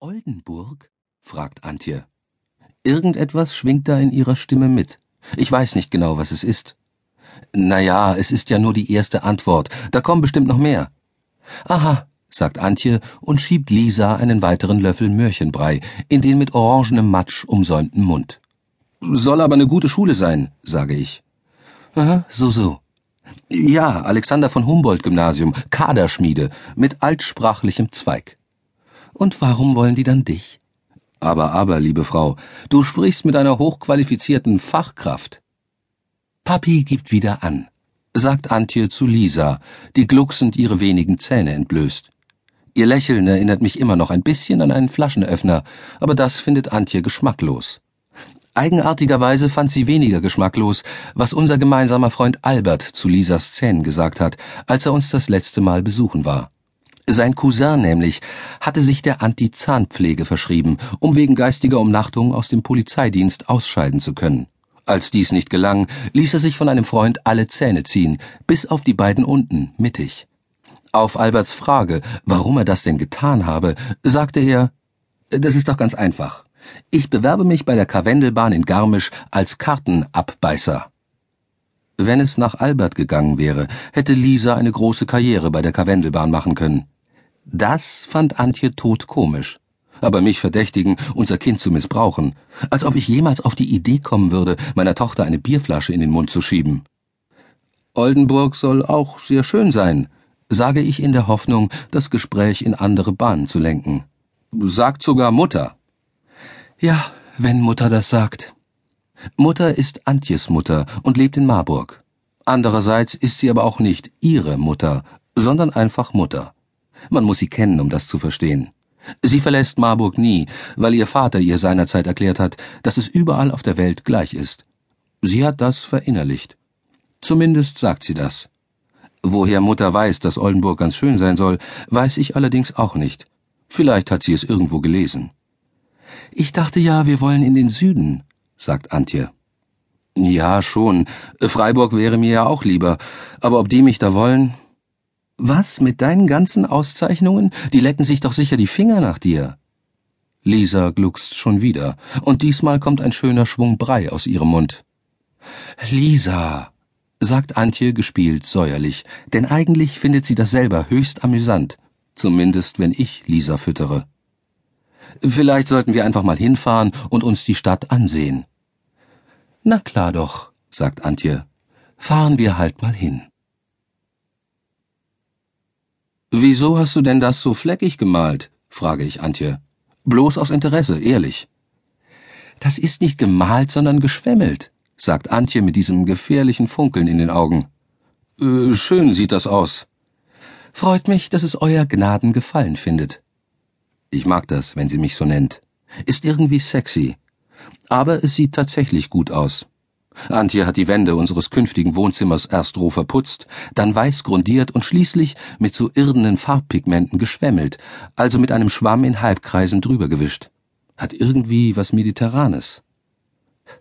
Oldenburg? fragt Antje. Irgendetwas schwingt da in ihrer Stimme mit. Ich weiß nicht genau, was es ist. Na ja, es ist ja nur die erste Antwort. Da kommen bestimmt noch mehr. Aha, sagt Antje und schiebt Lisa einen weiteren Löffel Möhrchenbrei in den mit orangenem Matsch umsäumten Mund. Soll aber eine gute Schule sein, sage ich. Aha, so, so. Ja, Alexander von Humboldt Gymnasium, Kaderschmiede, mit altsprachlichem Zweig. Und warum wollen die dann dich? Aber, aber, liebe Frau, du sprichst mit einer hochqualifizierten Fachkraft. Papi gibt wieder an, sagt Antje zu Lisa, die glucksend ihre wenigen Zähne entblößt. Ihr Lächeln erinnert mich immer noch ein bisschen an einen Flaschenöffner, aber das findet Antje geschmacklos. Eigenartigerweise fand sie weniger geschmacklos, was unser gemeinsamer Freund Albert zu Lisas Zähnen gesagt hat, als er uns das letzte Mal besuchen war. Sein Cousin nämlich hatte sich der Anti-Zahnpflege verschrieben, um wegen geistiger Umnachtung aus dem Polizeidienst ausscheiden zu können. Als dies nicht gelang, ließ er sich von einem Freund alle Zähne ziehen, bis auf die beiden unten, mittig. Auf Alberts Frage, warum er das denn getan habe, sagte er, das ist doch ganz einfach. Ich bewerbe mich bei der Karwendelbahn in Garmisch als Kartenabbeißer. Wenn es nach Albert gegangen wäre, hätte Lisa eine große Karriere bei der Karwendelbahn machen können. Das fand Antje todkomisch. Aber mich verdächtigen, unser Kind zu missbrauchen, als ob ich jemals auf die Idee kommen würde, meiner Tochter eine Bierflasche in den Mund zu schieben. Oldenburg soll auch sehr schön sein, sage ich in der Hoffnung, das Gespräch in andere Bahnen zu lenken. Sagt sogar Mutter. Ja, wenn Mutter das sagt. Mutter ist Antjes Mutter und lebt in Marburg. Andererseits ist sie aber auch nicht ihre Mutter, sondern einfach Mutter. Man muss sie kennen, um das zu verstehen. Sie verlässt Marburg nie, weil ihr Vater ihr seinerzeit erklärt hat, dass es überall auf der Welt gleich ist. Sie hat das verinnerlicht. Zumindest sagt sie das. Woher Mutter weiß, dass Oldenburg ganz schön sein soll, weiß ich allerdings auch nicht. Vielleicht hat sie es irgendwo gelesen. Ich dachte ja, wir wollen in den Süden, sagt Antje. Ja, schon. Freiburg wäre mir ja auch lieber. Aber ob die mich da wollen, was mit deinen ganzen Auszeichnungen? Die lecken sich doch sicher die Finger nach dir. Lisa gluckst schon wieder, und diesmal kommt ein schöner Schwung Brei aus ihrem Mund. Lisa, sagt Antje gespielt säuerlich, denn eigentlich findet sie das selber höchst amüsant, zumindest wenn ich Lisa füttere. Vielleicht sollten wir einfach mal hinfahren und uns die Stadt ansehen. Na klar doch, sagt Antje. Fahren wir halt mal hin. Wieso hast du denn das so fleckig gemalt? frage ich Antje. Bloß aus Interesse, ehrlich. Das ist nicht gemalt, sondern geschwemmelt, sagt Antje mit diesem gefährlichen Funkeln in den Augen. Äh, schön sieht das aus. Freut mich, dass es euer Gnaden gefallen findet. Ich mag das, wenn sie mich so nennt. Ist irgendwie sexy. Aber es sieht tatsächlich gut aus. Antje hat die Wände unseres künftigen Wohnzimmers erst roh verputzt, dann weiß grundiert und schließlich mit so irdenen Farbpigmenten geschwemmelt, also mit einem Schwamm in Halbkreisen drüber gewischt. Hat irgendwie was Mediterranes.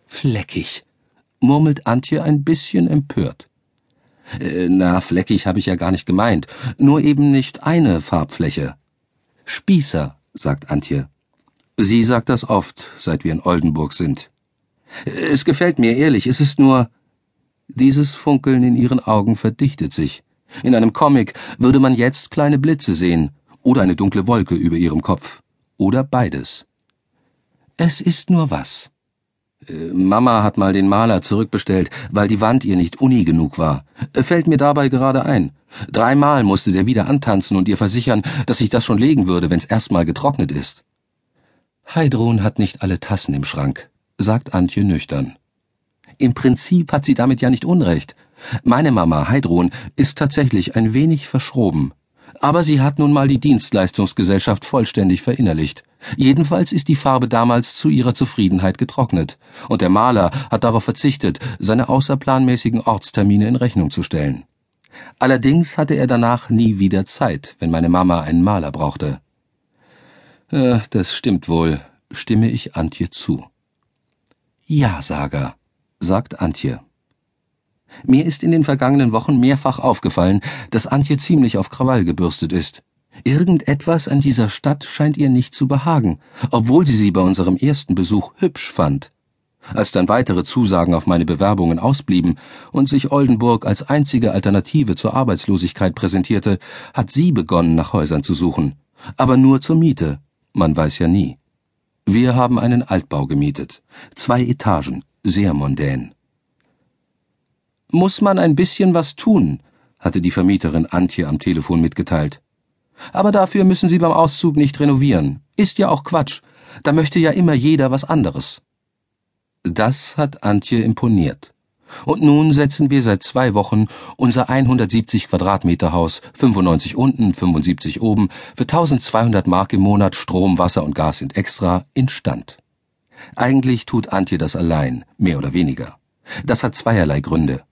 Fleckig, murmelt Antje ein bisschen empört. Äh, na, fleckig habe ich ja gar nicht gemeint, nur eben nicht eine Farbfläche. Spießer, sagt Antje. Sie sagt das oft, seit wir in Oldenburg sind. Es gefällt mir ehrlich, es ist nur. Dieses Funkeln in ihren Augen verdichtet sich. In einem Comic würde man jetzt kleine Blitze sehen oder eine dunkle Wolke über ihrem Kopf. Oder beides. Es ist nur was. Äh, Mama hat mal den Maler zurückbestellt, weil die Wand ihr nicht uni genug war. Äh, fällt mir dabei gerade ein. Dreimal musste der wieder antanzen und ihr versichern, dass sich das schon legen würde, wenn's erstmal getrocknet ist. Heidrun hat nicht alle Tassen im Schrank sagt Antje nüchtern. Im Prinzip hat sie damit ja nicht Unrecht. Meine Mama, Heidrun, ist tatsächlich ein wenig verschroben. Aber sie hat nun mal die Dienstleistungsgesellschaft vollständig verinnerlicht. Jedenfalls ist die Farbe damals zu ihrer Zufriedenheit getrocknet, und der Maler hat darauf verzichtet, seine außerplanmäßigen Ortstermine in Rechnung zu stellen. Allerdings hatte er danach nie wieder Zeit, wenn meine Mama einen Maler brauchte. Äh, das stimmt wohl, stimme ich Antje zu. Ja-Sager, sagt Antje. Mir ist in den vergangenen Wochen mehrfach aufgefallen, dass Antje ziemlich auf Krawall gebürstet ist. Irgendetwas an dieser Stadt scheint ihr nicht zu behagen, obwohl sie sie bei unserem ersten Besuch hübsch fand. Als dann weitere Zusagen auf meine Bewerbungen ausblieben und sich Oldenburg als einzige Alternative zur Arbeitslosigkeit präsentierte, hat sie begonnen, nach Häusern zu suchen. Aber nur zur Miete. Man weiß ja nie. Wir haben einen Altbau gemietet. Zwei Etagen, sehr mondän. Muss man ein bisschen was tun, hatte die Vermieterin Antje am Telefon mitgeteilt. Aber dafür müssen Sie beim Auszug nicht renovieren. Ist ja auch Quatsch. Da möchte ja immer jeder was anderes. Das hat Antje imponiert. Und nun setzen wir seit zwei Wochen unser 170 Quadratmeter Haus, 95 unten, 75 oben, für 1200 Mark im Monat Strom, Wasser und Gas sind extra, instand. Eigentlich tut Antje das allein, mehr oder weniger. Das hat zweierlei Gründe.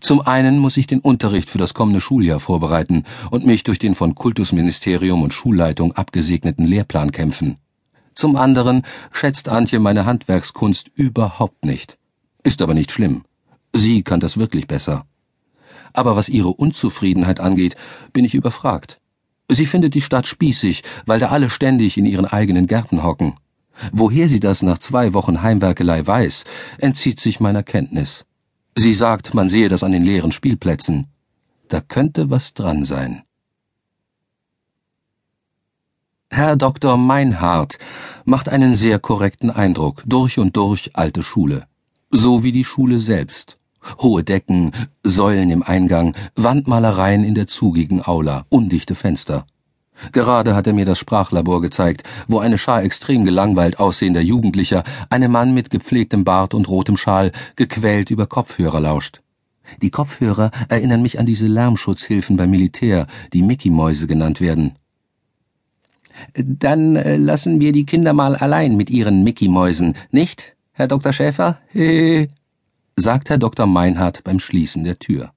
Zum einen muss ich den Unterricht für das kommende Schuljahr vorbereiten und mich durch den von Kultusministerium und Schulleitung abgesegneten Lehrplan kämpfen. Zum anderen schätzt Antje meine Handwerkskunst überhaupt nicht. Ist aber nicht schlimm. Sie kann das wirklich besser. Aber was ihre Unzufriedenheit angeht, bin ich überfragt. Sie findet die Stadt spießig, weil da alle ständig in ihren eigenen Gärten hocken. Woher sie das nach zwei Wochen Heimwerkelei weiß, entzieht sich meiner Kenntnis. Sie sagt, man sehe das an den leeren Spielplätzen. Da könnte was dran sein. Herr Dr. Meinhardt macht einen sehr korrekten Eindruck, durch und durch alte Schule. So wie die Schule selbst. Hohe Decken, Säulen im Eingang, Wandmalereien in der zugigen Aula, undichte Fenster. Gerade hat er mir das Sprachlabor gezeigt, wo eine Schar extrem gelangweilt aussehender Jugendlicher einem Mann mit gepflegtem Bart und rotem Schal gequält über Kopfhörer lauscht. Die Kopfhörer erinnern mich an diese Lärmschutzhilfen beim Militär, die Mickey-Mäuse genannt werden. Dann äh, lassen wir die Kinder mal allein mit ihren Mickey-Mäusen, nicht, Herr Dr. Schäfer? Sagt Herr Dr. Meinhardt beim Schließen der Tür.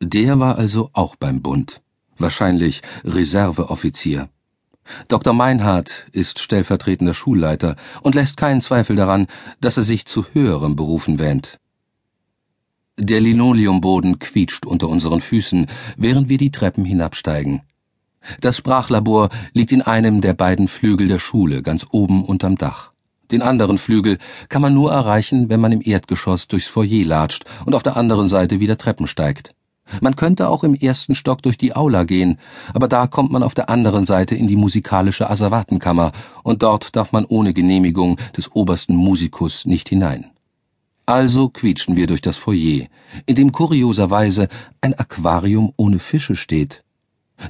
Der war also auch beim Bund, wahrscheinlich Reserveoffizier. Dr. Meinhardt ist stellvertretender Schulleiter und lässt keinen Zweifel daran, dass er sich zu höherem Berufen wähnt. Der Linoleumboden quietscht unter unseren Füßen, während wir die Treppen hinabsteigen. Das Sprachlabor liegt in einem der beiden Flügel der Schule, ganz oben unterm Dach. Den anderen Flügel kann man nur erreichen, wenn man im Erdgeschoss durchs Foyer latscht und auf der anderen Seite wieder Treppen steigt. Man könnte auch im ersten Stock durch die Aula gehen, aber da kommt man auf der anderen Seite in die musikalische Asservatenkammer und dort darf man ohne Genehmigung des obersten Musikus nicht hinein. Also quietschen wir durch das Foyer, in dem kurioserweise ein Aquarium ohne Fische steht.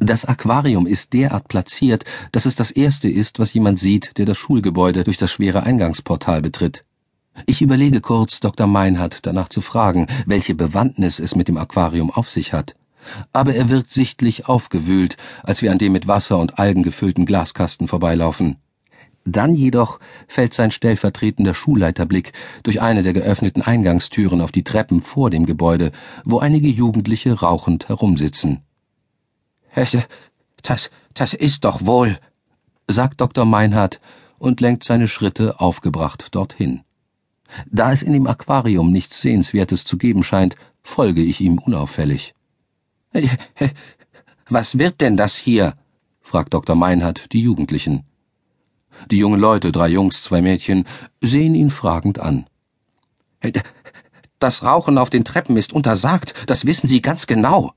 Das Aquarium ist derart platziert, dass es das erste ist, was jemand sieht, der das Schulgebäude durch das schwere Eingangsportal betritt. Ich überlege kurz, Dr. Meinhardt danach zu fragen, welche Bewandtnis es mit dem Aquarium auf sich hat. Aber er wirkt sichtlich aufgewühlt, als wir an dem mit Wasser und Algen gefüllten Glaskasten vorbeilaufen. Dann jedoch fällt sein stellvertretender Schulleiterblick durch eine der geöffneten Eingangstüren auf die Treppen vor dem Gebäude, wo einige Jugendliche rauchend herumsitzen. Das, das ist doch wohl, sagt Dr. Meinhardt und lenkt seine Schritte aufgebracht dorthin. Da es in dem Aquarium nichts Sehenswertes zu geben scheint, folge ich ihm unauffällig. Was wird denn das hier? fragt Dr. Meinhardt die Jugendlichen. Die jungen Leute, drei Jungs, zwei Mädchen, sehen ihn fragend an. Das Rauchen auf den Treppen ist untersagt, das wissen Sie ganz genau.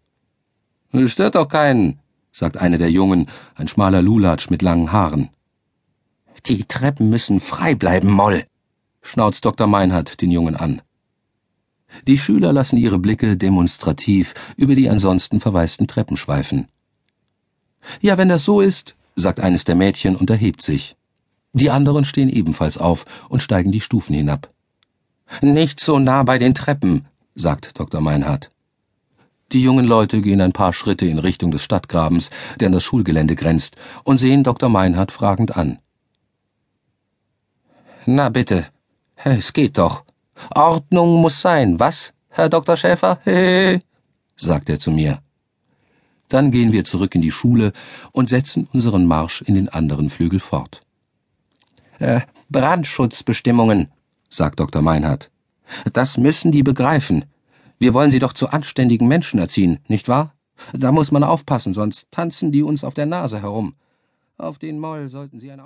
Stört doch keinen, sagt eine der Jungen, ein schmaler Lulatsch mit langen Haaren. Die Treppen müssen frei bleiben, Moll, schnauzt Dr. Meinhardt den Jungen an. Die Schüler lassen ihre Blicke demonstrativ über die ansonsten verwaisten Treppen schweifen. Ja, wenn das so ist, sagt eines der Mädchen und erhebt sich. Die anderen stehen ebenfalls auf und steigen die Stufen hinab. Nicht so nah bei den Treppen, sagt Dr. Meinhardt. Die jungen Leute gehen ein paar Schritte in Richtung des Stadtgrabens, der an das Schulgelände grenzt, und sehen Dr. Meinhardt fragend an. Na bitte, es geht doch. Ordnung muss sein, was, Herr Dr. Schäfer? Sagt er zu mir. Dann gehen wir zurück in die Schule und setzen unseren Marsch in den anderen Flügel fort. Äh, Brandschutzbestimmungen, sagt Dr. Meinhardt. Das müssen die begreifen. Wir wollen sie doch zu anständigen Menschen erziehen, nicht wahr? Da muss man aufpassen, sonst tanzen die uns auf der Nase herum. Auf den Moll sollten Sie ein